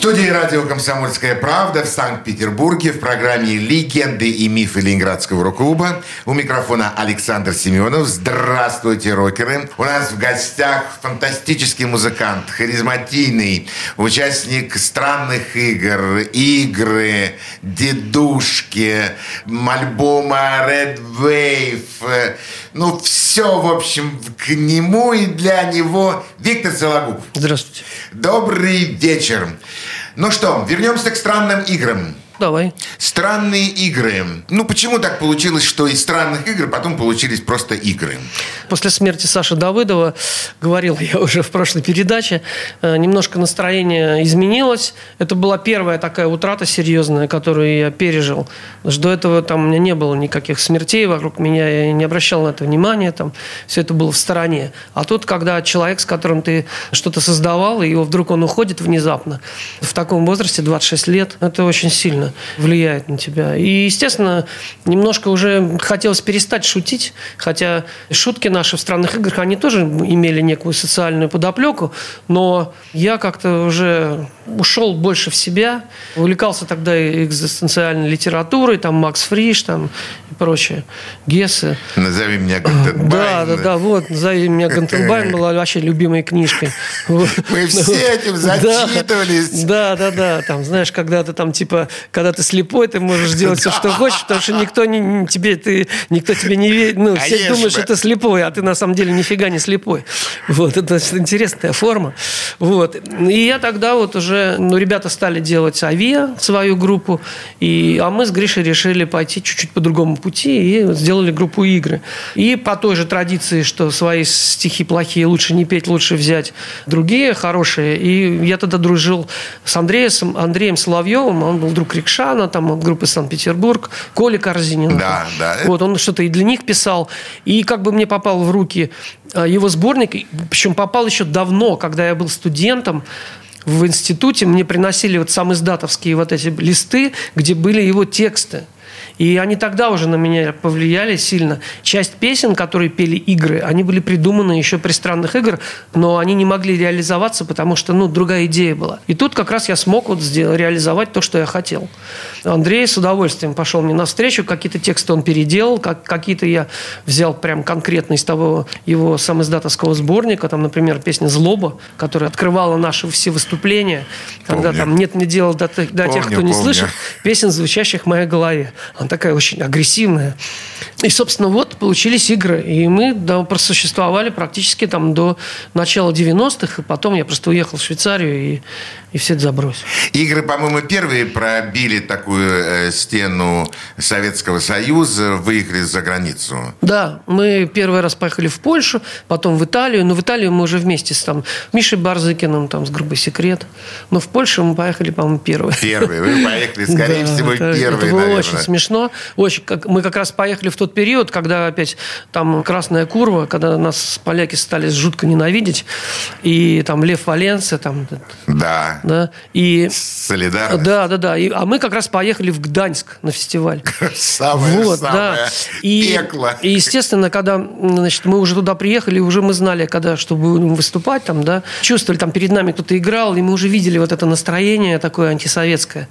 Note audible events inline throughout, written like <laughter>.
Студии радио «Комсомольская правда» в Санкт-Петербурге в программе «Легенды и мифы Ленинградского рок-клуба». У микрофона Александр Семенов. Здравствуйте, рокеры. У нас в гостях фантастический музыкант, харизматийный, участник странных игр, игры, дедушки, альбома Red Wave. Ну, все, в общем, к нему и для него Виктор Сологуб. Здравствуйте. Добрый вечер. Ну что, вернемся к странным играм. Давай. Странные игры. Ну, почему так получилось, что из странных игр потом получились просто игры? После смерти Саши Давыдова, говорил я уже в прошлой передаче, э, немножко настроение изменилось. Это была первая такая утрата серьезная, которую я пережил. До этого там у меня не было никаких смертей вокруг меня, я не обращал на это внимания, там все это было в стороне. А тут, когда человек, с которым ты что-то создавал, и его вдруг он уходит внезапно, в таком возрасте, 26 лет, это очень сильно влияет на тебя. И, естественно, немножко уже хотелось перестать шутить, хотя шутки наши в странных играх, они тоже имели некую социальную подоплеку, но я как-то уже ушел больше в себя, увлекался тогда экзистенциальной литературой, там Макс Фриш, там и прочее, Гессе. Назови меня Гантенбайн. Да, да, да, вот, назови меня Гантенбайн была вообще любимой книжкой. Мы все этим <laughs> зачитывались. Да, да, да, там, знаешь, когда ты там, типа, когда ты слепой, ты можешь делать все, что хочешь, потому что никто не, тебе, ты, никто тебе не верит, ну, все думают, что ты слепой, а ты на самом деле нифига не слепой. Вот, это интересная форма. Вот, и я тогда вот уже, ну, ребята стали делать АВИА, свою группу, и, а мы с Гришей решили пойти чуть-чуть по другому пути и сделали группу игры. И по той же традиции, что свои стихи плохие лучше не петь, лучше взять другие хорошие. И я тогда дружил с Андреем, Андреем Соловьевым, он был друг Рикшана, там от группы Санкт-Петербург, Коля Корзинин. Да, да. Вот, он что-то и для них писал. И как бы мне попал в руки а, его сборник, причем попал еще давно, когда я был студентом, в институте мне приносили вот сам издатовские вот эти листы, где были его тексты. И они тогда уже на меня повлияли сильно. Часть песен, которые пели игры, они были придуманы еще при странных играх, но они не могли реализоваться, потому что, ну, другая идея была. И тут как раз я смог вот сделать, реализовать то, что я хотел. Андрей с удовольствием пошел мне навстречу, какие-то тексты он переделал, как, какие-то я взял прям конкретно из того его самоиздатовского сборника, там, например, песня «Злоба», которая открывала наши все выступления, когда Помню. там «Нет мне дела до, тех, до тех, Помню, кто не помню. слышит», песен, звучащих в моей голове. Она такая очень агрессивная. И, собственно, вот получились игры. И мы да, просуществовали практически там до начала 90-х. И потом я просто уехал в Швейцарию и, и все это забросил. Игры, по-моему, первые пробили такую э, стену Советского Союза, выехали за границу. Да, мы первый раз поехали в Польшу, потом в Италию. Но в Италию мы уже вместе с там, Мишей Барзыкиным, там, с группой «Секрет». Но в Польшу мы поехали, по-моему, первые. Первые. Вы поехали, скорее <laughs> всего, первые, Это было очень смешно. Очень, как, мы как раз поехали в тот период, когда опять там красная курва, когда нас поляки стали жутко ненавидеть. И там Лев Валенция, там, Да. да, и... Солидарность. Да, да, да. И- а мы как раз поехали в Гданьск на фестиваль. <laughs> Самое, Вот, самое да. И, пекло. и, естественно, когда значит, мы уже туда приехали, уже мы знали, когда, что будем выступать там, да, чувствовали, там перед нами кто-то играл, и мы уже видели вот это настроение такое антисоветское.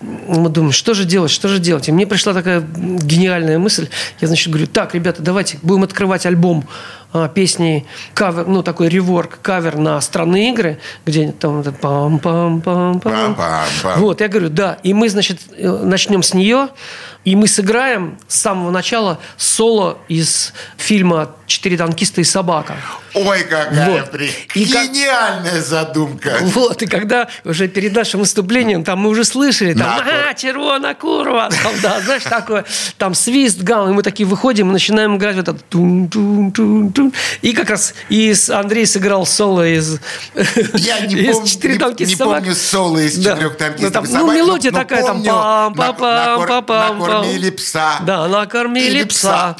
Мы думаем, что же делать, что же делать? И мне пришла такая гениальная мысль. Я, значит, говорю, так, ребята, давайте будем открывать альбом а, песни, кавер, ну, такой реворк, кавер на странные игры, где там вот это пам-пам-пам-пам. Пам-пам-пам. Вот, я говорю, да. И мы, значит, э, начнем с нее, и мы сыграем с самого начала соло из фильма «Четыре танкиста и собака». Ой, какая Вот. при- И как- гениальная задумка. Вот, и когда уже перед нашим выступлением, там мы уже слышали, там, Нахуй. а, червона курва, <laughs> там, да, знаешь, такое, там свист, гам, и мы такие выходим и начинаем играть вот это тун тун тун тун И как раз и Андрей сыграл соло из Я не, <laughs> из помню, «Четыре не- не и собак». помню соло из Да. четырех танкистов Ну, там, ну, мелодия но такая, там, помню пам на- пам пам пам пам на Накормили пса. Да, накормили Или пса.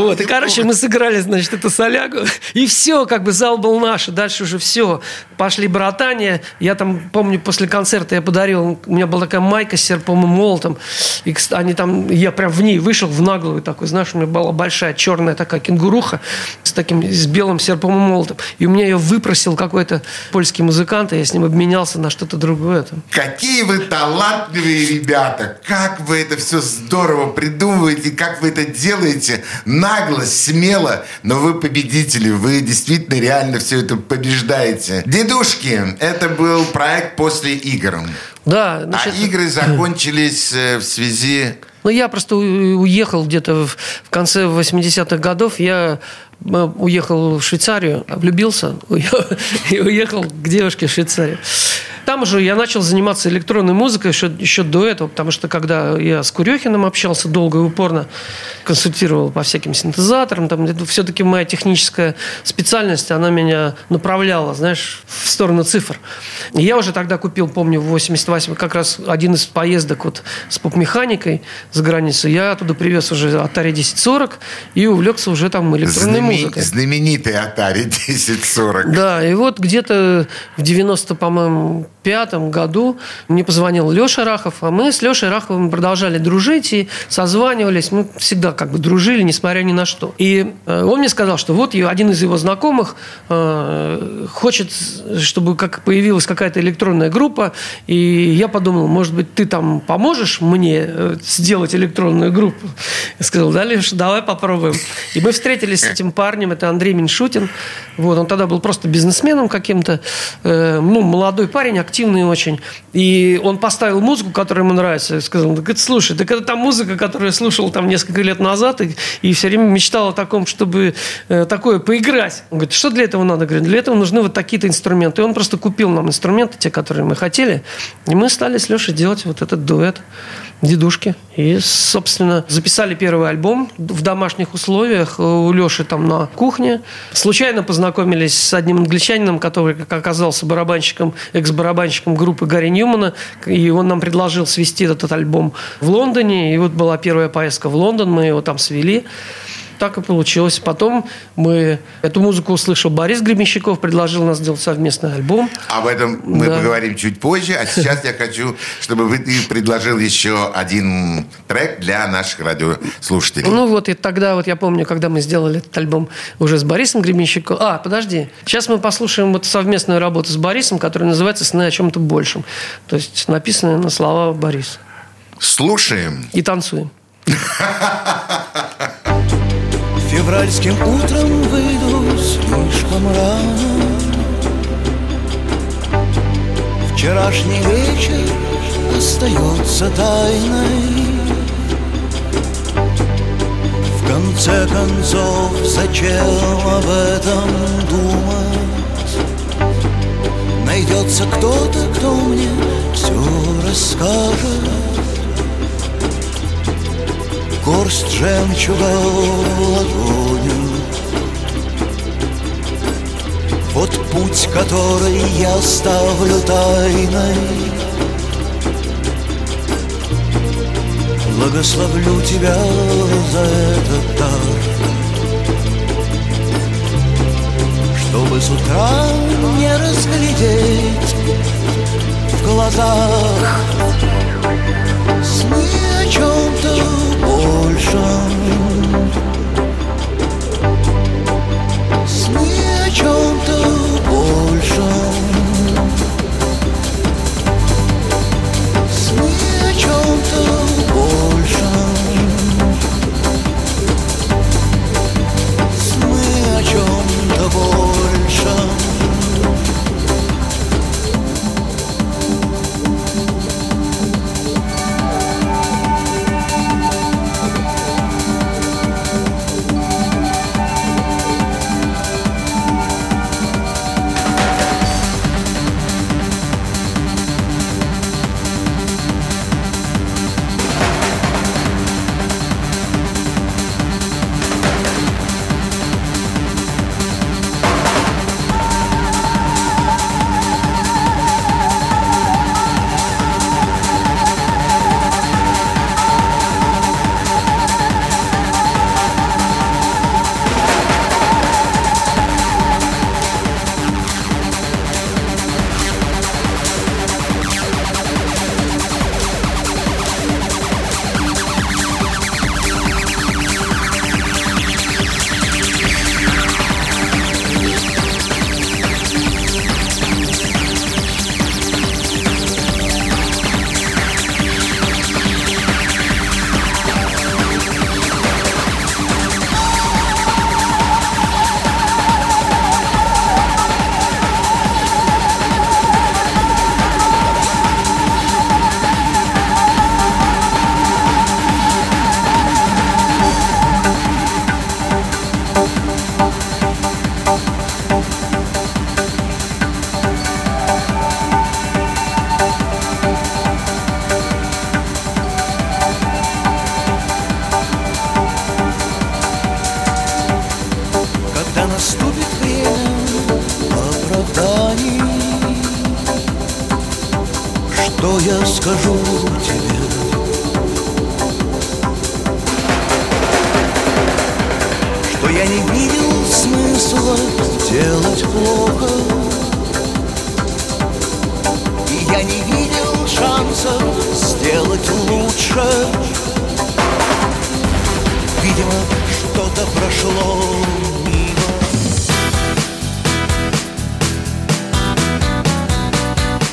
Вот, и, короче, мы сыграли, значит, эту солягу, и все, как бы зал был наш, и дальше уже все. Пошли братания, я там, помню, после концерта я подарил, у меня была такая майка с серпом и молотом, и они там, я прям в ней вышел в наглую такой, знаешь, у меня была большая черная такая кенгуруха с таким, с белым серпом и молотом, и у меня ее выпросил какой-то польский музыкант, и я с ним обменялся на что-то другое. Там. Какие вы талантливые ребята! Как вы это все здорово придумываете, как вы это делаете нагло, смело, но вы победители, вы действительно реально все это побеждаете. Дедушки, это был проект после игр. Да, значит, А игры закончились э, в связи... Ну, я просто у- уехал где-то в, конце 80-х годов. Я э, уехал в Швейцарию, влюбился <laughs> и уехал к девушке в Швейцарию. Там уже я начал заниматься электронной музыкой еще, еще до этого, потому что когда я с Курехиным общался долго и упорно, консультировал по всяким синтезаторам, там все-таки моя техническая специальность, она меня направляла, знаешь, в сторону цифр. И я уже тогда купил, помню, в 88 как раз один из поездок вот с поп-механикой за границу. Я оттуда привез уже Atari 1040 и увлекся уже там электронной знаме- музыкой. Знаменитый Atari 1040. Да, и вот где-то в 90, по-моему, пятом году мне позвонил Леша Рахов, а мы с Лешей Раховым продолжали дружить и созванивались. Мы всегда как бы дружили, несмотря ни на что. И э, он мне сказал, что вот один из его знакомых э, хочет, чтобы как появилась какая-то электронная группа. И я подумал, может быть, ты там поможешь мне э, сделать электронную группу? Я сказал, да, Леша, давай попробуем. И мы встретились с этим парнем, это Андрей Меньшутин. Вот, он тогда был просто бизнесменом каким-то, ну, молодой парень, активный очень. И он поставил музыку, которая ему нравится. И сказал, это слушай, так это та музыка, которую я слушал там несколько лет назад, и, и все время мечтал о таком, чтобы э, такое поиграть. Он говорит, что для этого надо? Говорит, для этого нужны вот такие-то инструменты. И он просто купил нам инструменты, те, которые мы хотели. И мы стали с Лешей делать вот этот дуэт дедушки. И, собственно, записали первый альбом в домашних условиях у Леши там на кухне. Случайно познакомились с одним англичанином, который, как оказался, барабанщиком, экс-барабанщиком группы Гарри Ньюмана. И он нам предложил свести этот альбом в Лондоне. И вот была первая поездка в Лондон, мы его там свели. Так и получилось. Потом мы эту музыку услышал Борис Гребенщиков, предложил нас сделать совместный альбом. Об этом мы Да. поговорим чуть позже. А сейчас я хочу, чтобы вы ты предложил еще один трек для наших радиослушателей. Ну вот, и тогда вот я помню, когда мы сделали этот альбом уже с Борисом Гребенщиковым. А, подожди. Сейчас мы послушаем вот совместную работу с Борисом, которая называется «Сны о чем-то большем». То есть написанная на слова Бориса. Слушаем. И танцуем. <laughs> Февральским утром выйду слишком рано. Вчерашний вечер остается тайной. В конце концов, зачем об этом думать? Найдется кто-то, кто мне все расскажет горсть жемчуга в ладонью. Вот путь, который я ставлю тайной. Благословлю тебя за этот дар, Чтобы с утра не разглядеть в глазах Сны о чем-то большем Сны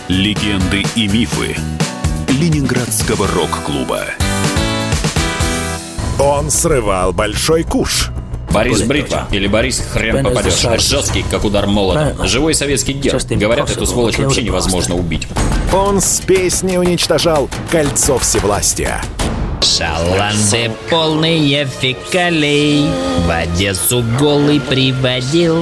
Легенды и мифы Ленинградского рок-клуба. Он срывал большой куш. Борис Бритва или Борис хрен попадешь. Жесткий, как удар молотом. Живой советский герб. Говорят, эту сволочь вообще невозможно убить. Он с песней уничтожал кольцо всевластия. Шаланды полные фекалей. В Одессу голый приводил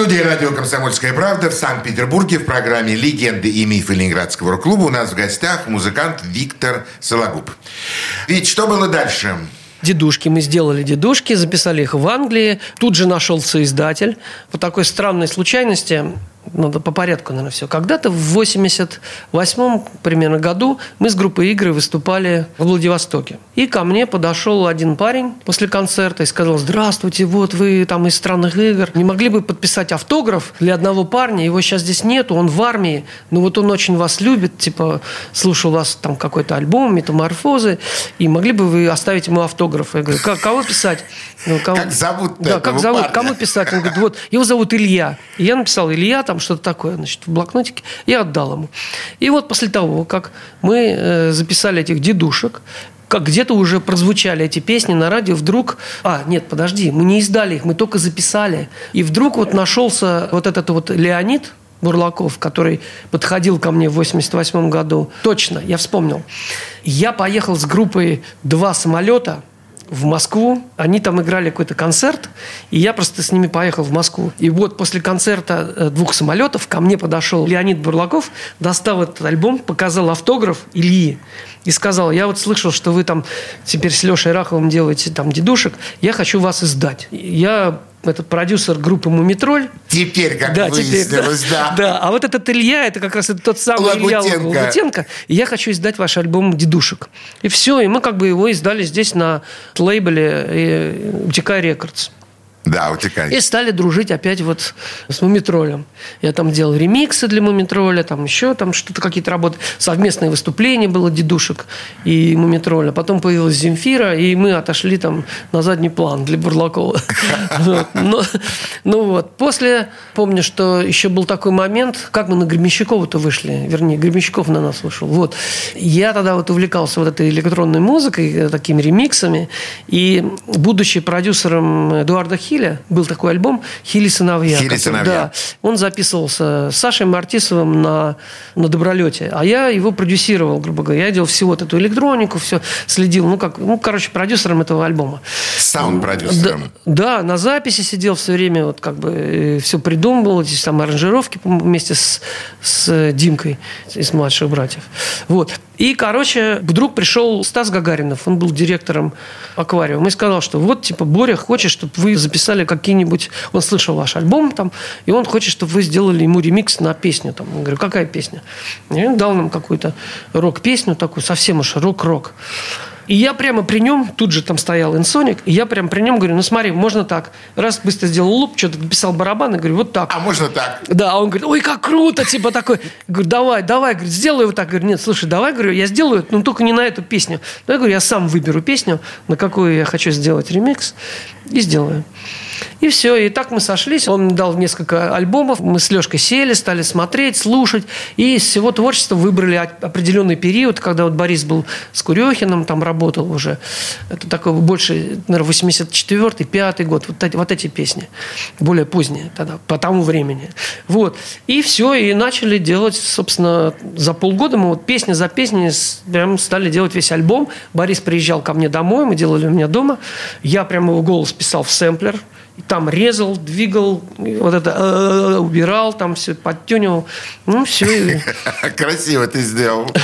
Студии радио «Комсомольская правда» в Санкт-Петербурге в программе «Легенды и мифы Ленинградского рок-клуба» у нас в гостях музыкант Виктор Сологуб. Ведь что было дальше? Дедушки. Мы сделали дедушки, записали их в Англии. Тут же нашелся издатель. По такой странной случайности, надо по порядку, наверное, все. Когда-то в 88 примерно году мы с группой «Игры» выступали в Владивостоке. И ко мне подошел один парень после концерта и сказал, здравствуйте, вот вы там из странных игр. Не могли бы подписать автограф для одного парня? Его сейчас здесь нету, он в армии. Но вот он очень вас любит, типа, слушал вас там какой-то альбом, метаморфозы. И могли бы вы оставить ему автограф? Я говорю, «Как- кого писать? Ну, кого- Как зовут Да, как зовут? парня? Кому писать? Он говорит, вот, его зовут Илья. И я написал Илья, там что-то такое, значит, в блокнотике. Я отдал ему. И вот после того, как мы э, записали этих дедушек, как где-то уже прозвучали эти песни на радио, вдруг... А, нет, подожди, мы не издали их, мы только записали. И вдруг вот нашелся вот этот вот Леонид, Бурлаков, который подходил ко мне в 88 году. Точно, я вспомнил. Я поехал с группой «Два самолета», в Москву. Они там играли какой-то концерт, и я просто с ними поехал в Москву. И вот после концерта э, двух самолетов ко мне подошел Леонид Бурлаков, достал этот альбом, показал автограф Ильи и сказал, я вот слышал, что вы там теперь с Лешей Раховым делаете там дедушек, я хочу вас издать. Я этот продюсер группы «Мумитроль». Теперь, как теперь, выяснилось, да. да. А вот этот Илья, это как раз тот самый Илья Лагутенко. Лагутенко. И я хочу издать ваш альбом «Дедушек». И все, и мы как бы его издали здесь на лейбле э, «Утекай Рекордс». Да, утекай. И стали дружить опять вот с Мумитролем. Я там делал ремиксы для Мумитроля, там еще там что-то, какие-то работы. Совместное выступление было дедушек и Мумитроля. Потом появилась Земфира, и мы отошли там на задний план для Бурлакова. <laughs> Ну вот. После, помню, что еще был такой момент, как мы на Гремещакова-то вышли. Вернее, Гремещаков на нас вышел. Вот. Я тогда вот увлекался вот этой электронной музыкой, э, такими ремиксами. И будучи продюсером Эдуарда Хиля, был такой альбом «Хили сыновья». «Хили который- сыновья». Да, он записывался с Сашей Мартисовым на, на Добролете, а я его продюсировал, грубо говоря. Я делал всю вот эту электронику, все следил, ну, как, ну, короче, продюсером этого альбома. Саунд-продюсером. Да, да, на записи сидел все время, вот как бы все придумывал, здесь там аранжировки вместе с, с Димкой из младших братьев. Вот. И, короче, вдруг пришел Стас Гагаринов, он был директором аквариума, и сказал, что вот, типа, Боря хочет, чтобы вы записали какие-нибудь... Он слышал ваш альбом там, и он хочет, чтобы вы сделали ему ремикс на песню. Там. Я говорю, какая песня? И он дал нам какую-то рок-песню такую, совсем уж рок-рок. И я прямо при нем, тут же там стоял инсоник, и я прямо при нем говорю, ну смотри, можно так. Раз быстро сделал луп, что-то написал барабан, и говорю, вот так. А можно так? Да, а он говорит, ой, как круто, типа такой. Говорю, давай, давай, говорит, сделай вот так. Говорю, нет, слушай, давай, говорю, я сделаю, но только не на эту песню. Ну, я говорю, я сам выберу песню, на какую я хочу сделать ремикс, и сделаю. И все, и так мы сошлись. Он дал несколько альбомов. Мы с Лешкой сели, стали смотреть, слушать. И из всего творчества выбрали определенный период, когда вот Борис был с Курехиным, там работал уже. Это такой больше, наверное, 84-й, 5 год. Вот эти, вот эти песни. Более поздние тогда, по тому времени. Вот. И все, и начали делать, собственно, за полгода мы вот песня за песней прям стали делать весь альбом. Борис приезжал ко мне домой, мы делали у меня дома. Я прямо его голос писал в сэмплер там резал, двигал, вот это э, убирал, там все подтюнивал. Ну, все. <laughs> Красиво ты сделал. <laughs>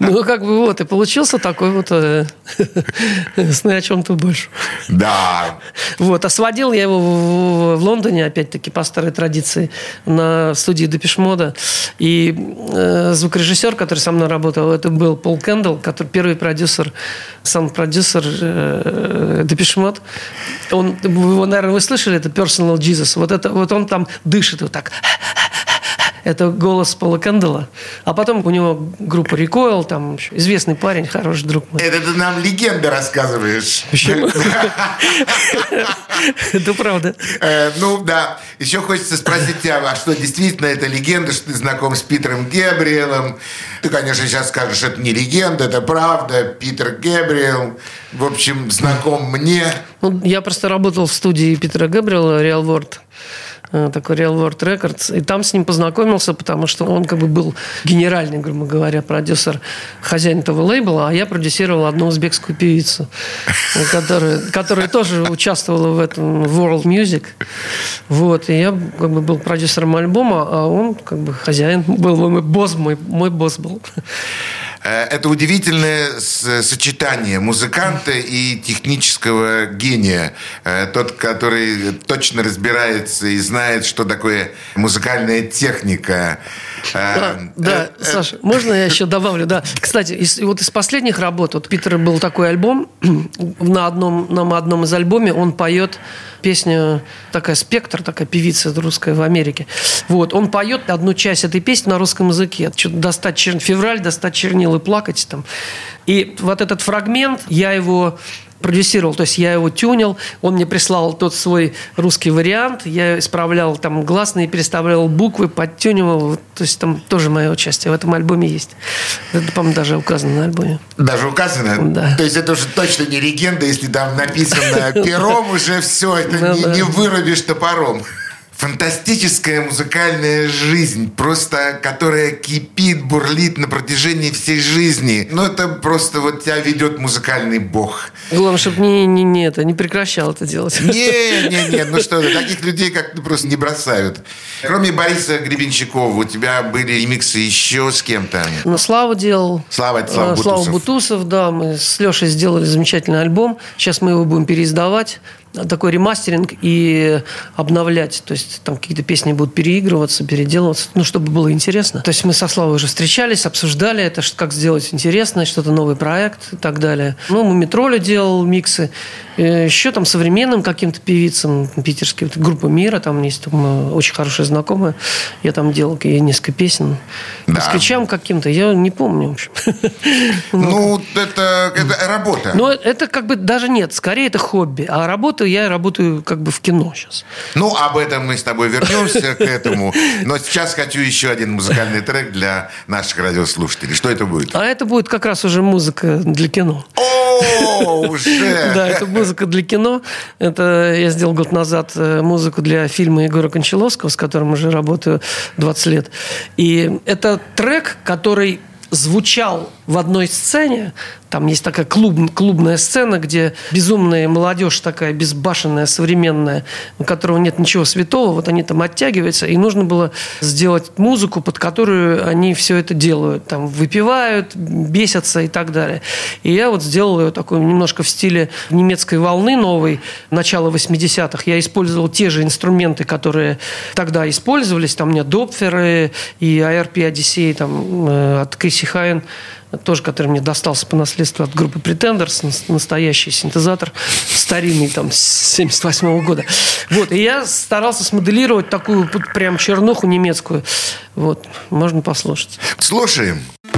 Ну, как бы вот, и получился такой вот э, <laughs> сны о чем-то больше. Да. Вот, а сводил я его в Лондоне, опять-таки, по старой традиции, на студии Депешмода. И э, звукорежиссер, который со мной работал, это был Пол Кендалл, который первый продюсер, сам продюсер Депешмод он, его, наверное, вы слышали, это Personal Jesus. Вот, это, вот он там дышит вот так. Это голос Пола Кэндала. А потом у него группа Recoil, там известный парень, хороший друг мой. Это ты нам легенды рассказываешь. Почему? <laughs> Это правда. Э, ну, да. Еще хочется спросить тебя, а что действительно это легенда, что ты знаком с Питером Гебриэлом? Ты, конечно, сейчас скажешь, это не легенда, это правда. Питер Гебриэл, в общем, знаком мне. Ну, я просто работал в студии Питера Гебриэла, Real World. Э, такой Real World Records. И там с ним познакомился, потому что он как бы был генеральный, грубо говоря, продюсер, хозяин этого лейбла, а я продюсировал одну узбекскую певицу, которая, которая тоже участвовала в этом World Music. Вот. И я как бы был продюсером альбома, а он как бы хозяин был, мой босс, мой, мой босс был. Э, это удивительное сочетание музыканта и технического гения. Э, тот, который точно разбирается и знает, что такое музыкальная техника. Да, э, да Саша, можно я еще добавлю? Да. Кстати, из, вот из последних работ, вот Питера был такой альбом, <clears throat> на одном, на одном из альбоме он поет песню, такая спектр, такая певица русская в Америке. Вот, он поет одну часть этой песни на русском языке. Что-то достать чер... февраль, достать чернил и плакать там. И вот этот фрагмент, я его продюсировал, то есть я его тюнил, он мне прислал тот свой русский вариант, я исправлял там гласные, переставлял буквы, подтюнивал, то есть там тоже мое участие в этом альбоме есть. Это, по-моему, даже указано на альбоме. Даже указано? Да. То есть это уже точно не легенда, если там написано <laughs> пером, уже все, это не вырубишь топором фантастическая музыкальная жизнь, просто которая кипит, бурлит на протяжении всей жизни. Ну, это просто вот тебя ведет музыкальный бог. Главное, чтобы не, не, не, это, не прекращал это делать. Не, не, не, ну что, таких людей как ну, просто не бросают. Кроме Бориса Гребенщикова, у тебя были ремиксы еще с кем-то? Ну, Слава делал. Слава, это Слава Бутусов. Слава Бутусов, да. Мы с Лешей сделали замечательный альбом. Сейчас мы его будем переиздавать такой ремастеринг и обновлять. То есть там какие-то песни будут переигрываться, переделываться, ну, чтобы было интересно. То есть мы со Славой уже встречались, обсуждали это, как сделать интересно, что-то новый проект и так далее. Ну, мы Метроли делал миксы. Э, еще там современным каким-то певицам питерским, группа Мира, там есть там, очень хорошая знакомая. Я там делал ей несколько песен. Да. Москвичам каким-то, я не помню, в общем. <laughs> Ну, это, это работа. Но это как бы даже нет, скорее это хобби. А работа я работаю как бы в кино сейчас. Ну, об этом мы с тобой вернемся к этому. Но сейчас хочу еще один музыкальный трек для наших радиослушателей. Что это будет? А это будет как раз уже музыка для кино. О, уже! <laughs> Да, это музыка для кино. Это я сделал год назад э, музыку для фильма Егора Кончаловского, с которым уже работаю 20 лет. И это трек, который звучал в одной сцене, там есть такая клуб, клубная сцена, где безумная молодежь такая, безбашенная, современная, у которого нет ничего святого, вот они там оттягиваются, и нужно было сделать музыку, под которую они все это делают. Там выпивают, бесятся и так далее. И я вот сделал ее такой немножко в стиле немецкой волны новой, начала 80-х. Я использовал те же инструменты, которые тогда использовались. Там у меня допферы и ARP Odyssey там, э, от Криси Хайн тоже, который мне достался по наследству от группы Pretenders, настоящий синтезатор, старинный, там, с 78 -го года. Вот, и я старался смоделировать такую прям чернуху немецкую. Вот, можно послушать. Слушаем. Легенды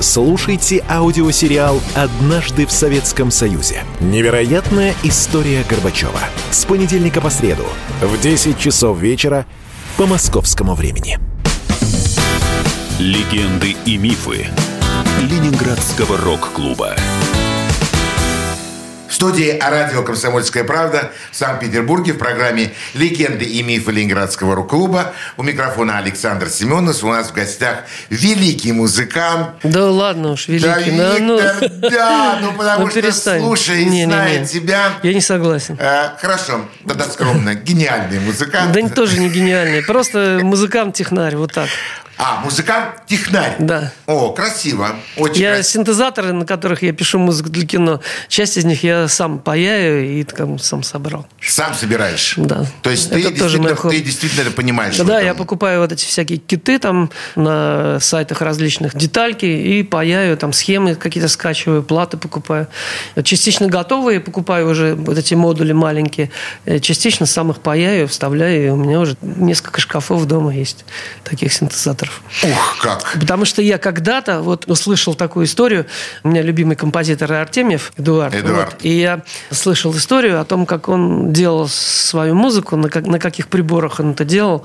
Слушайте аудиосериал «Однажды в Советском Союзе». Невероятная история Горбачева. С понедельника по среду в 10 часов вечера по московскому времени. Легенды и мифы Ленинградского рок-клуба. Студии радио «Комсомольская правда» в Санкт-Петербурге в программе «Легенды и мифы Ленинградского рок-клуба». У микрофона Александр Семенов. У нас в гостях великий музыкант. Да ладно уж, великий. Да, Да, ну, Виктор, да, ну <laughs> потому ну, что, перестань. слушай, Не, не, зная не. тебя... Я не согласен. э, хорошо, тогда скромно. Гениальный музыкант. Да тоже не гениальный. Просто <laughs> музыкант-технарь, вот так. А, музыкант-технарь. Да. О, красиво. Очень Я красиво. синтезаторы, на которых я пишу музыку для кино, часть из них я сам паяю и там сам собрал. Сам собираешь? Да. То есть Это ты, тоже действительно, ты действительно это понимаешь? Да, я покупаю вот эти всякие киты там на сайтах различных, детальки и паяю, там схемы какие-то скачиваю, платы покупаю. Частично готовые покупаю уже вот эти модули маленькие, э, частично сам их паяю, вставляю, и у меня уже несколько шкафов дома есть таких синтезаторов. Ух, как. Потому что я когда-то вот услышал такую историю. У меня любимый композитор Артемьев Эдуард. Эдуард. Вот. и я слышал историю о том, как он делал свою музыку, на, как- на каких приборах он это делал.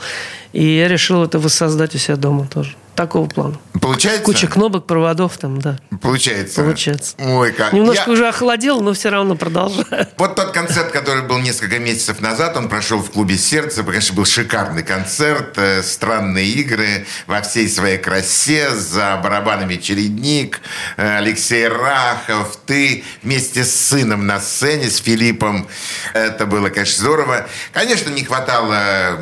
И я решил это воссоздать у себя дома тоже. Такого плана. Получается? Куча кнопок, проводов там, да. Получается. Получается. Ой, как. Немножко Я- уже охладел, но все равно продолжаю. Вот тот концерт, который был несколько месяцев назад, он прошел в клубе «Сердце». Конечно, был шикарный концерт, э, странные игры во всей своей красе, за барабанами «Чередник», э, Алексей Рахов, ты вместе с сыном на сцене, с Филиппом. Это было, конечно, здорово. Конечно, не хватало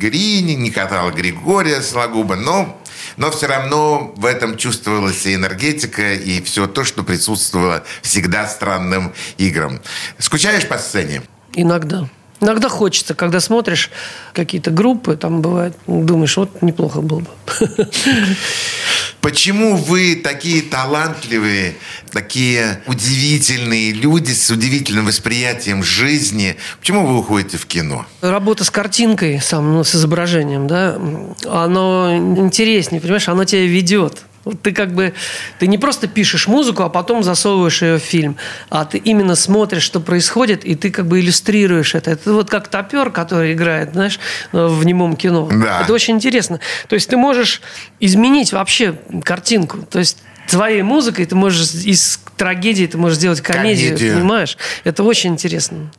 Грини, не хватало Григория Сологуба, но но все равно в этом чувствовалась и энергетика, и все то, что присутствовало всегда странным играм. Скучаешь по сцене? Иногда. Иногда хочется, когда смотришь какие-то группы, там бывает, думаешь, вот неплохо было бы. <laughs> Почему вы такие талантливые, такие удивительные люди с удивительным восприятием жизни? Почему вы уходите в кино? Работа с картинкой, сам, ну, с изображением, да, оно интереснее, понимаешь, оно тебя ведет. Ты как бы, ты не просто пишешь музыку, а потом засовываешь ее в фильм, а ты именно смотришь, что происходит, и ты как бы иллюстрируешь это. Это вот как топер, который играет, знаешь, в немом кино. Да. Это очень интересно. То есть ты можешь изменить вообще картинку. То есть твоей музыкой ты можешь из трагедии ты можешь сделать комедию, Комедию. понимаешь? Это очень интересно.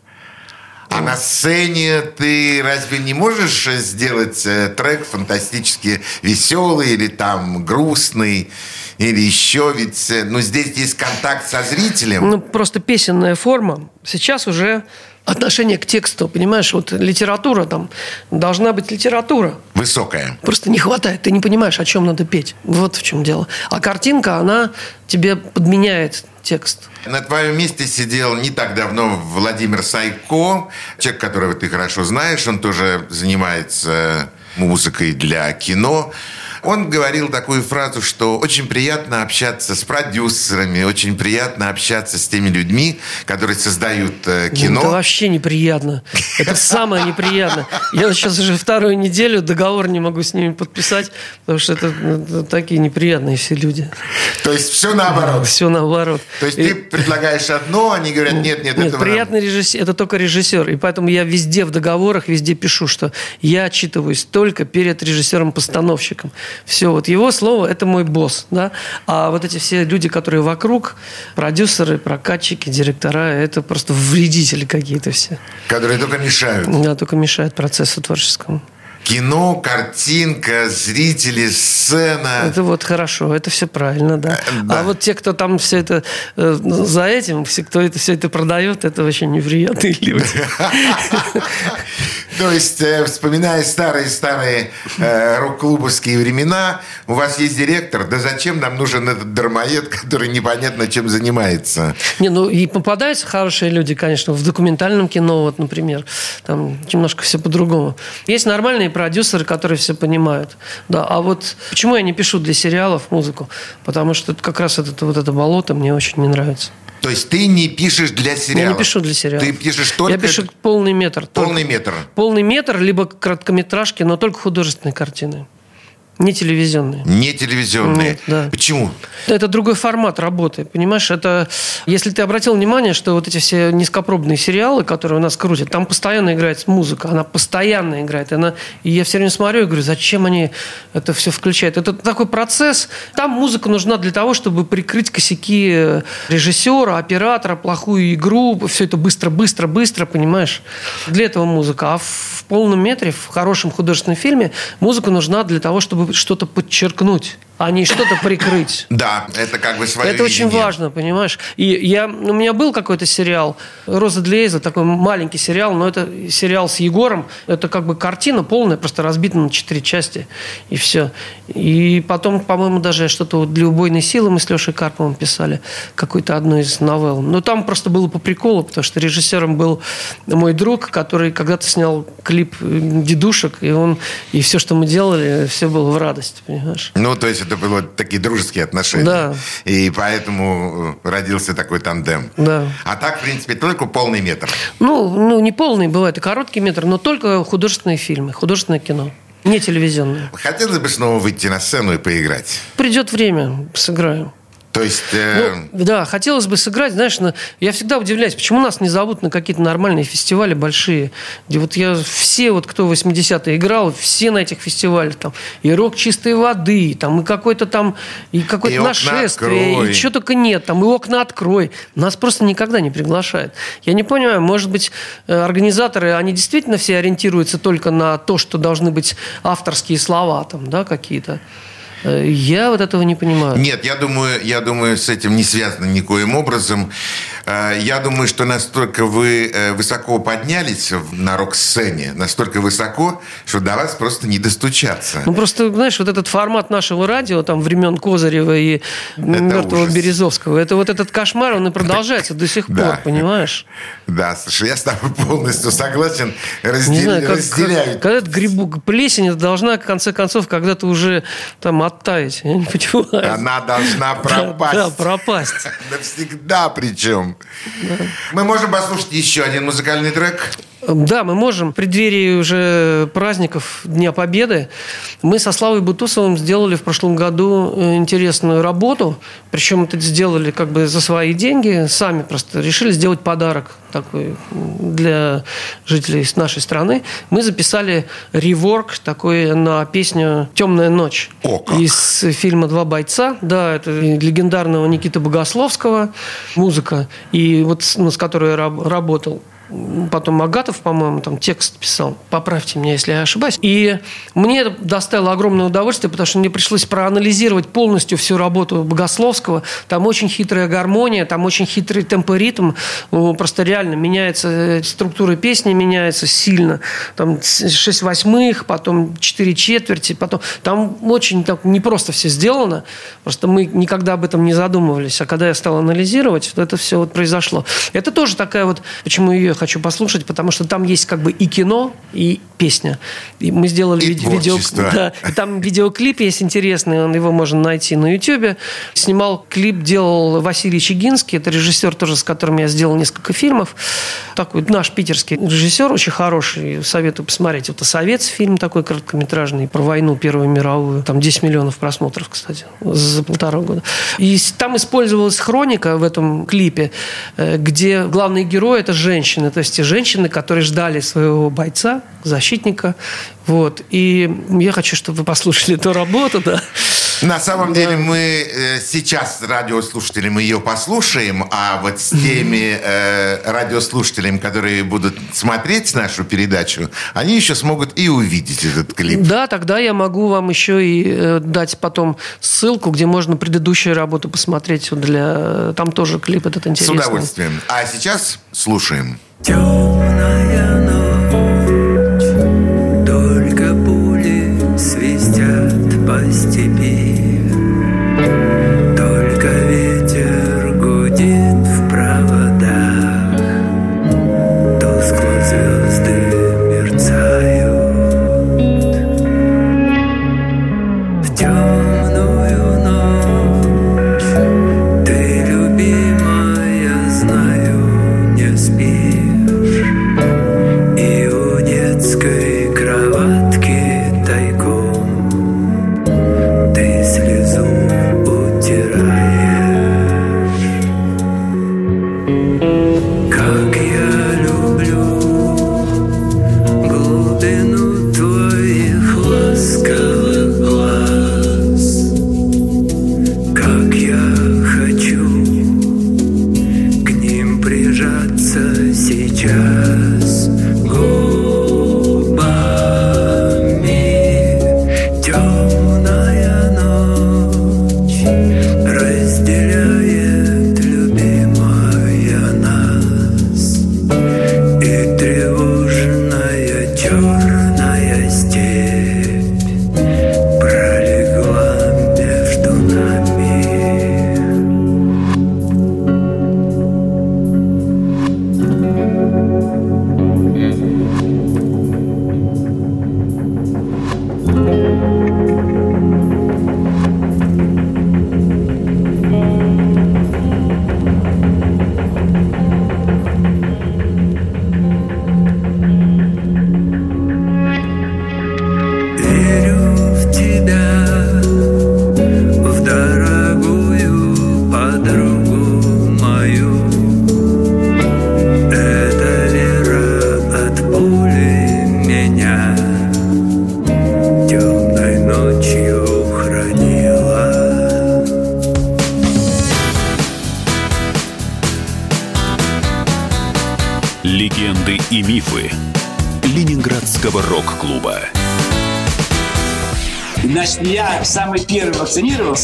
А на сцене ты разве не можешь сделать э, трек фантастически веселый или там грустный? Или еще, ведь э, ну, здесь есть контакт со зрителем. Ну, просто песенная форма сейчас уже отношение к тексту, понимаешь? Вот литература там, должна быть литература. Высокая. Просто не хватает, ты не понимаешь, о чем надо петь. Вот в чем дело. А картинка, она тебе подменяет текст. На твоем месте сидел не так давно Владимир Сайко, человек, которого ты хорошо знаешь, он тоже занимается музыкой для кино. Он говорил такую фразу, что очень приятно общаться с продюсерами, очень приятно общаться с теми людьми, которые создают э, кино. Это вообще неприятно. Это самое неприятное. Я сейчас уже вторую неделю договор не могу с ними подписать, потому что это, это такие неприятные все люди. То есть все наоборот. Все наоборот. То есть ты предлагаешь одно, они говорят, нет, нет, Нет, этого приятный режиссер, это только режиссер. И поэтому я везде в договорах, везде пишу, что я отчитываюсь только перед режиссером-постановщиком. Все, вот его слово – это мой босс. Да? А вот эти все люди, которые вокруг, продюсеры, прокатчики, директора, это просто вредители какие-то все. Которые только мешают. Да, только мешают процессу творческому. Кино, картинка, зрители, сцена. Это вот хорошо, это все правильно, да. Э, да. А вот те, кто там все это э, за этим, все, кто это все это продает, это очень неприятные <laughs> люди. То есть, э, вспоминая старые-старые э, рок-клубовские времена, у вас есть директор, да зачем нам нужен этот дармоед, который непонятно чем занимается? Не, ну и попадаются хорошие люди, конечно, в документальном кино, вот, например, там немножко все по-другому. Есть нормальные продюсеры, которые все понимают, да. А вот почему я не пишу для сериалов музыку? Потому что как раз это, вот это болото мне очень не нравится. То есть ты не пишешь для сериала? Я не пишу для сериала. Ты пишешь только... Я пишу полный метр. Полный только. метр. Полный метр, либо короткометражки, но только художественные картины. Не телевизионные. Не телевизионные. Нет, да. Почему? Это другой формат работы, понимаешь? Это, если ты обратил внимание, что вот эти все низкопробные сериалы, которые у нас крутят, там постоянно играет музыка, она постоянно играет. Она, и я все время смотрю и говорю, зачем они это все включают? Это такой процесс. Там музыка нужна для того, чтобы прикрыть косяки режиссера, оператора, плохую игру, все это быстро, быстро, быстро, понимаешь? Для этого музыка. А в полном метре, в хорошем художественном фильме, музыка нужна для того, чтобы что-то подчеркнуть а не что-то прикрыть. <laughs> Да, это как бы свое Это видение. очень важно, понимаешь? И я, у меня был какой-то сериал «Роза для Эйза», такой маленький сериал, но это сериал с Егором. Это как бы картина полная, просто разбита на четыре части, и все. И потом, по-моему, даже что-то для «Убойной силы» мы с Лешей Карповым писали, какую-то одну из новелл. Но там просто было по приколу, потому что режиссером был мой друг, который когда-то снял клип «Дедушек», и он, и все, что мы делали, все было в радость, понимаешь? Ну, то есть это были такие дружеские отношения. Да. И поэтому родился такой тандем. Да. А так, в принципе, только полный метр. Ну, ну, не полный бывает, и короткий метр, но только художественные фильмы, художественное кино. Не телевизионное. Хотелось бы снова выйти на сцену и поиграть? Придет время, сыграю. То есть... Э... Ну, да, хотелось бы сыграть, знаешь, на... я всегда удивляюсь, почему нас не зовут на какие-то нормальные фестивали большие, где вот я, все вот, кто в 80-е играл, все на этих фестивалях, там, и рок чистой воды, там, и какой-то там, и какое-то нашествие, открой. и что только нет, там, и окна открой. Нас просто никогда не приглашают. Я не понимаю, может быть, э, организаторы, они действительно все ориентируются только на то, что должны быть авторские слова там, да, какие-то. Э, Я вот этого не понимаю. Нет, я думаю, я думаю, с этим не связано никоим образом. Э, Я думаю, что настолько вы э, высоко поднялись на рок-сцене, настолько высоко, что до вас просто не достучаться. Ну, просто, знаешь, вот этот формат нашего радио, там, времен Козырева и мертвого ужас. Березовского, это вот этот кошмар, он и продолжается до сих Да. пор, понимаешь? <laughs> Да, слушай, я с тобой полностью согласен. Не Раздел- знаю, как, разделяю. как- когда это грибу, плесень это должна, в конце концов, когда-то уже там оттаять. Я не <laughs> понимаю. Она должна пропасть. Да, пропасть. <laughs> Навсегда причем. Мы можем послушать еще один музыкальный трек. Да, мы можем. В преддверии уже праздников Дня Победы мы со Славой Бутусовым сделали в прошлом году э, интересную работу. Причем это сделали как бы за свои деньги. Сами просто решили сделать подарок такой для жителей нашей страны. Мы записали реворк такой на песню «Темная ночь» О, как! из фильма «Два бойца». Да, это легендарного Никиты Богословского музыка, и вот с, ну, с которой я раб- работал. Потом Агатов, по-моему, там текст писал. Поправьте меня, если я ошибаюсь. И мне это доставило огромное удовольствие, потому что мне пришлось проанализировать полностью всю работу Богословского. Там очень хитрая гармония, там очень хитрый темп и ритм. Ну, просто реально меняется э, структура песни, меняется сильно. Там 6 восьмых, потом 4 четверти, потом... Там очень так непросто все сделано. Просто мы никогда об этом не задумывались. А когда я стал анализировать, вот это все вот произошло. Это тоже такая вот... Почему ее хочу послушать? Потому что там есть как бы и кино, и песня. И мы сделали И ви- видео... <laughs> Да, и там видеоклип есть интересный, он, его можно найти на YouTube. Снимал клип, делал Василий Чигинский, это режиссер тоже, с которым я сделал несколько фильмов. Такой наш питерский режиссер, очень хороший, советую посмотреть. Это «Совет» фильм такой короткометражный про войну Первую мировую. Там 10 миллионов просмотров, кстати, за полтора года. И там использовалась хроника в этом клипе, э, где главные герои – это женщины. То есть те женщины, которые ждали своего бойца, защитника. Вот. И я хочу, чтобы вы послушали эту работу, да. На самом деле мы э, сейчас радиослушатели мы ее послушаем, а вот с теми <laughs> э, радиослушателями, которые будут смотреть нашу передачу, они еще смогут и увидеть этот клип. Да, тогда я могу вам еще и э, дать потом ссылку, где можно предыдущие работы посмотреть. Для... Там тоже клип этот С интересный. удовольствием. А сейчас слушаем. Темная ночь, только пули свистят по степи.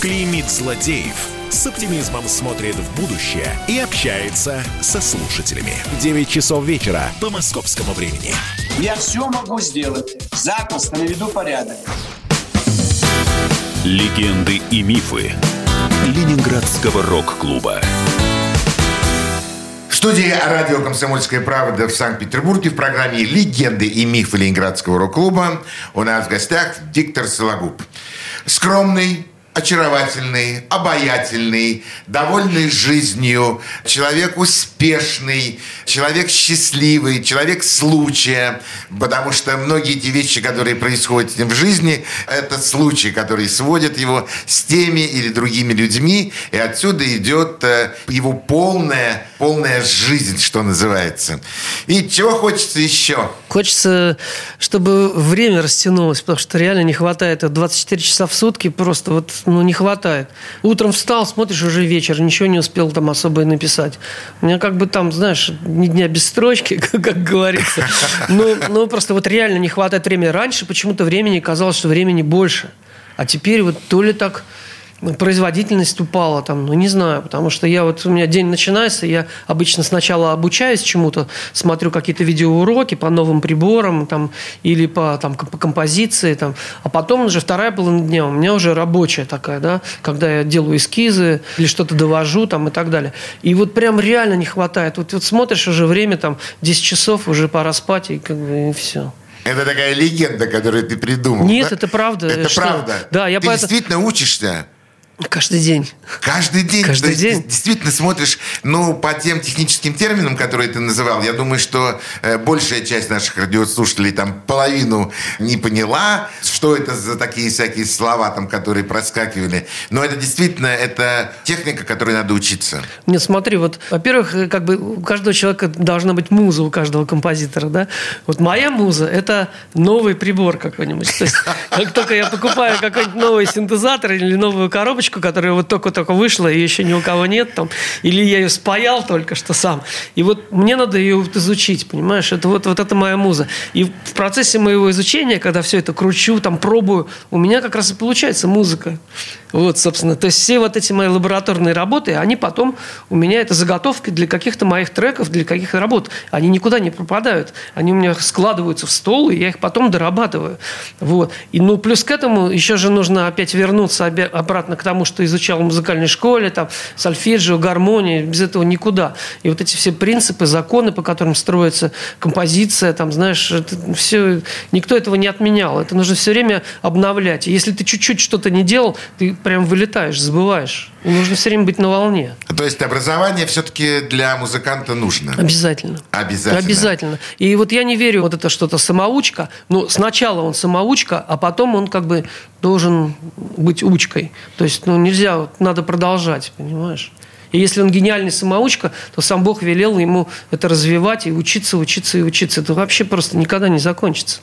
клеймит злодеев, с оптимизмом смотрит в будущее и общается со слушателями. 9 часов вечера по московскому времени. Я все могу сделать. Запросто наведу порядок. Легенды и мифы Ленинградского рок-клуба. В студии радио «Комсомольская правда» в Санкт-Петербурге в программе «Легенды и мифы Ленинградского рок-клуба» у нас в гостях диктор Сологуб. Скромный, очаровательный, обаятельный, довольный жизнью, человек успешный, человек счастливый, человек случая, потому что многие эти вещи, которые происходят с ним в жизни, это случаи, которые сводят его с теми или другими людьми, и отсюда идет э, его полная, полная жизнь, что называется. И чего хочется еще? Хочется, чтобы время растянулось, потому что реально не хватает. 24 часа в сутки просто вот, ну, не хватает. Утром встал, смотришь, уже вечер, ничего не успел там особо и написать. У меня как бы там, знаешь, ни дня без строчки, <laughs> как говорится. Ну, ну, просто вот реально не хватает времени. Раньше почему-то времени казалось, что времени больше. А теперь вот то ли так производительность упала там, ну не знаю, потому что я вот у меня день начинается, я обычно сначала обучаюсь чему-то, смотрю какие-то видеоуроки по новым приборам там или по там по композиции там, а потом уже вторая половина дня у меня уже рабочая такая, да, когда я делаю эскизы или что-то довожу там и так далее. И вот прям реально не хватает. Вот, вот смотришь уже время там 10 часов, уже пора спать и как бы и все. Это такая легенда, которую ты придумал. Нет, да? это правда. Это Что? правда. Да, я ты поэтому- действительно учишься. Каждый день. Каждый день. Каждый То день. Ты действительно смотришь, ну, по тем техническим терминам, которые ты называл, я думаю, что э, большая часть наших радиослушателей там половину не поняла, что это за такие всякие слова, там, которые проскакивали. Но это действительно, это техника, которой надо учиться. Нет, смотри, вот, во-первых, э, как бы у каждого человека должна быть муза, у каждого композитора, да? Вот моя муза – это новый прибор какой-нибудь. То есть, как только я покупаю какой-нибудь новый синтезатор или новую коробочку, которая вот только-только вышла, и еще ни у кого нет там, или я ее спаял только что сам, и вот мне надо ее вот изучить, понимаешь? Это вот, вот это моя муза. И в процессе моего изучения, когда все это кручу, там, пробую, у меня как раз и получается музыка. Вот, собственно. То есть все вот эти мои лабораторные работы, они потом у меня это заготовки для каких-то моих треков, для каких-то работ. Они никуда не пропадают. Они у меня складываются в стол, и я их потом дорабатываю. Вот. И, ну, плюс к этому еще же нужно опять вернуться обратно к тому, что изучал в музыкальной школе, там, сольфеджио, гармония, без этого никуда. И вот эти все принципы, законы, по которым строится композиция, там, знаешь, это все, никто этого не отменял. Это нужно все время обновлять. И если ты чуть-чуть что-то не делал, ты прям вылетаешь, забываешь. Нужно все время быть на волне. То есть образование все-таки для музыканта нужно. Обязательно. Обязательно. Обязательно. И вот я не верю, вот это что-то самоучка. Ну, сначала он самоучка, а потом он как бы должен быть учкой. То есть, ну, нельзя, вот, надо продолжать, понимаешь? И если он гениальный самоучка, то сам Бог велел ему это развивать и учиться, учиться и учиться. Это вообще просто никогда не закончится.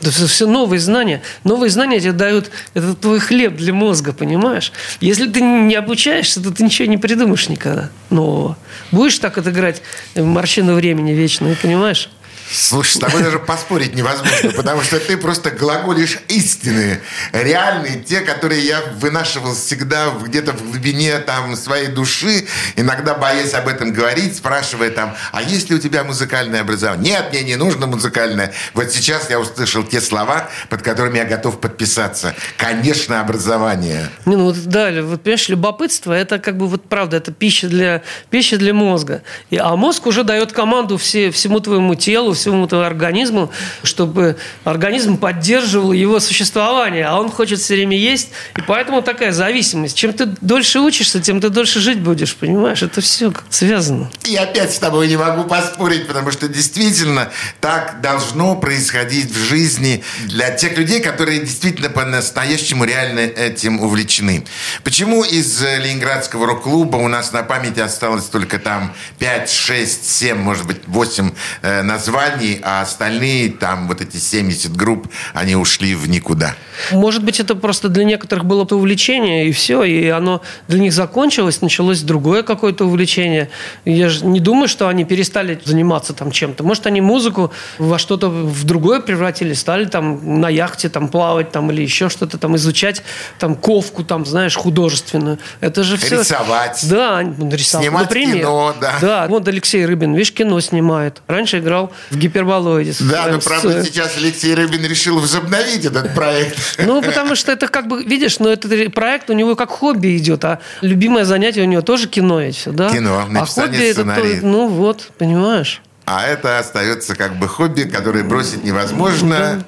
Это все, все новые знания. Новые знания тебе дают, это твой хлеб для мозга, понимаешь? Если ты не обучаешься, то ты ничего не придумаешь никогда нового. Будешь так отыграть морщину времени вечную, понимаешь? Слушай, с тобой даже поспорить невозможно, потому что ты просто глаголишь истины, реальные, те, которые я вынашивал всегда где-то в глубине там своей души, иногда боясь об этом говорить, спрашивая там, а есть ли у тебя музыкальное образование? Нет, мне не нужно музыкальное. Вот сейчас я услышал те слова, под которыми я готов подписаться. Конечно, образование. Не, ну вот да, вот понимаешь, любопытство это как бы вот правда, это пища для, пища для мозга. И, а мозг уже дает команду все, всему твоему телу, твоему организму, чтобы организм поддерживал его существование, а он хочет все время есть, и поэтому такая зависимость. Чем ты дольше учишься, тем ты дольше жить будешь, понимаешь? Это все связано. И опять с тобой не могу поспорить, потому что действительно так должно происходить в жизни для тех людей, которые действительно по-настоящему реально этим увлечены. Почему из Ленинградского рок-клуба у нас на памяти осталось только там 5, 6, 7, может быть, 8 э, названий, а остальные там вот эти 70 групп, они ушли в никуда? Может быть, это просто для некоторых было увлечение, и все, и оно для них закончилось, началось другое какое-то увлечение. Я же не думаю, что они перестали заниматься там чем-то. Может, они музыку во что-то в другое превратили, стали там на яхте там плавать там или еще что-то там изучать, там ковку там, знаешь, художественную. Это же все... Рисовать. Да, рисовать. Снимать Например. кино, да. Да, вот Алексей Рыбин, видишь, кино снимает. Раньше играл в гиперболоиде. Да, но С- правда сейчас Алексей Рыбин решил возобновить этот проект. ну, потому что это как бы, видишь, но этот проект у него как хобби идет, а любимое занятие у него тоже кино ведь да? Кино, а написание хобби это, то- сценариев. ну вот, понимаешь? А это остается как бы хобби, которое бросить невозможно.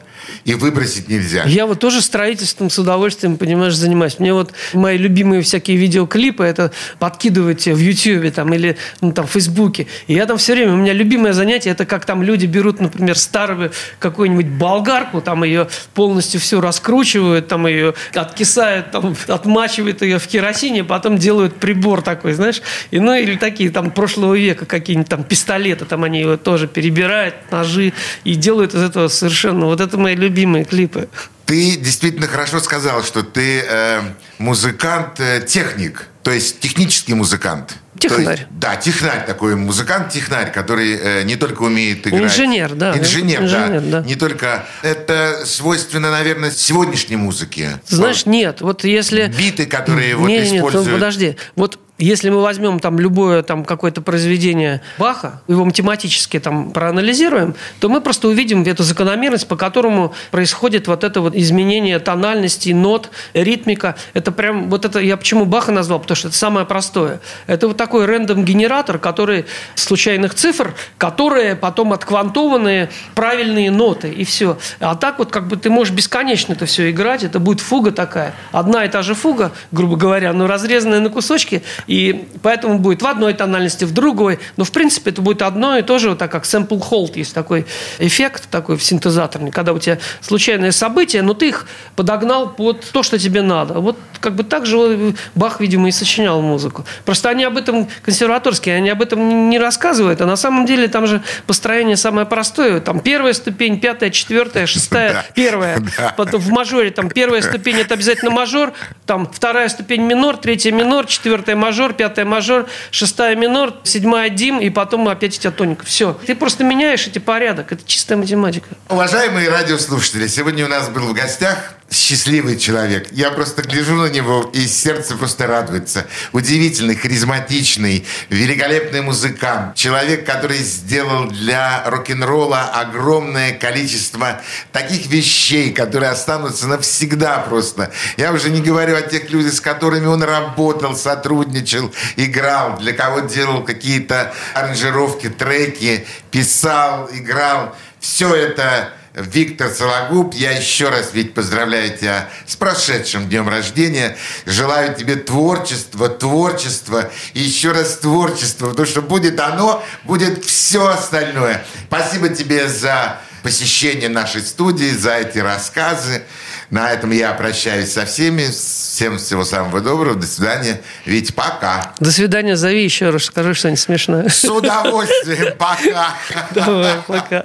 И выбросить нельзя. Я вот тоже строительством с удовольствием, понимаешь, занимаюсь. Мне вот мои любимые всякие видеоклипы, это подкидывать в Ютьюбе там, или ну, там, в Фейсбуке. И я там все время, у меня любимое занятие, это как там люди берут, например, старую какую-нибудь болгарку, там ее полностью все раскручивают, там ее откисают, там, отмачивают ее в керосине, потом делают прибор такой, знаешь. И, ну, или такие там прошлого века какие-нибудь там пистолеты, там они его тоже перебирают, ножи, и делают из этого совершенно... Вот это мои любимые клипы. Ты действительно хорошо сказал, что ты э, музыкант-техник, э, то есть технический музыкант. Технарь. Есть, да, технарь такой, музыкант-технарь, который э, не только умеет играть. Инженер, да. Инженер, Инженер да. да. Не только... Это свойственно, наверное, сегодняшней музыке. Знаешь, нет. Вот если... Биты, которые не, вот нет, используют... Ну, подожди. Вот если мы возьмем там любое там какое-то произведение Баха, его математически там проанализируем, то мы просто увидим эту закономерность, по которому происходит вот это вот изменение тональности, нот, ритмика. Это прям вот это я почему Баха назвал, потому что это самое простое. Это вот такой рандом-генератор, который случайных цифр, которые потом отквантованные правильные ноты и все. А так вот как бы ты можешь бесконечно это все играть, это будет фуга такая, одна и та же фуга, грубо говоря, но разрезанная на кусочки и поэтому будет в одной тональности, в другой. Но, в принципе, это будет одно и то же, вот так как sample hold есть такой эффект такой в синтезаторе, когда у тебя случайные события, но ты их подогнал под то, что тебе надо. Вот как бы так же Бах, видимо, и сочинял музыку. Просто они об этом консерваторские, они об этом не рассказывают, а на самом деле там же построение самое простое. Там первая ступень, пятая, четвертая, шестая, <laughs> первая. <laughs> Потом в мажоре там первая ступень это обязательно мажор, там вторая ступень минор, третья минор, четвертая мажор, пятая мажор, шестая минор, седьмая дим, и потом опять у тебя тоник. Все. Ты просто меняешь эти порядок. Это чистая математика. Уважаемые радиослушатели, сегодня у нас был в гостях счастливый человек. Я просто гляжу на него, и сердце просто радуется. Удивительный, харизматичный, великолепный музыкант. Человек, который сделал для рок-н-ролла огромное количество таких вещей, которые останутся навсегда просто. Я уже не говорю о тех людях, с которыми он работал, сотрудничал, играл, для кого делал какие-то аранжировки, треки, писал, играл. Все это Виктор Сологуб. Я еще раз ведь поздравляю тебя с прошедшим днем рождения. Желаю тебе творчества, творчества и еще раз творчества, потому что будет оно, будет все остальное. Спасибо тебе за посещение нашей студии, за эти рассказы. На этом я прощаюсь со всеми. Всем всего самого доброго. До свидания. Ведь пока. До свидания. Зови еще раз. Скажи что-нибудь смешное. С удовольствием. Пока. Давай, пока.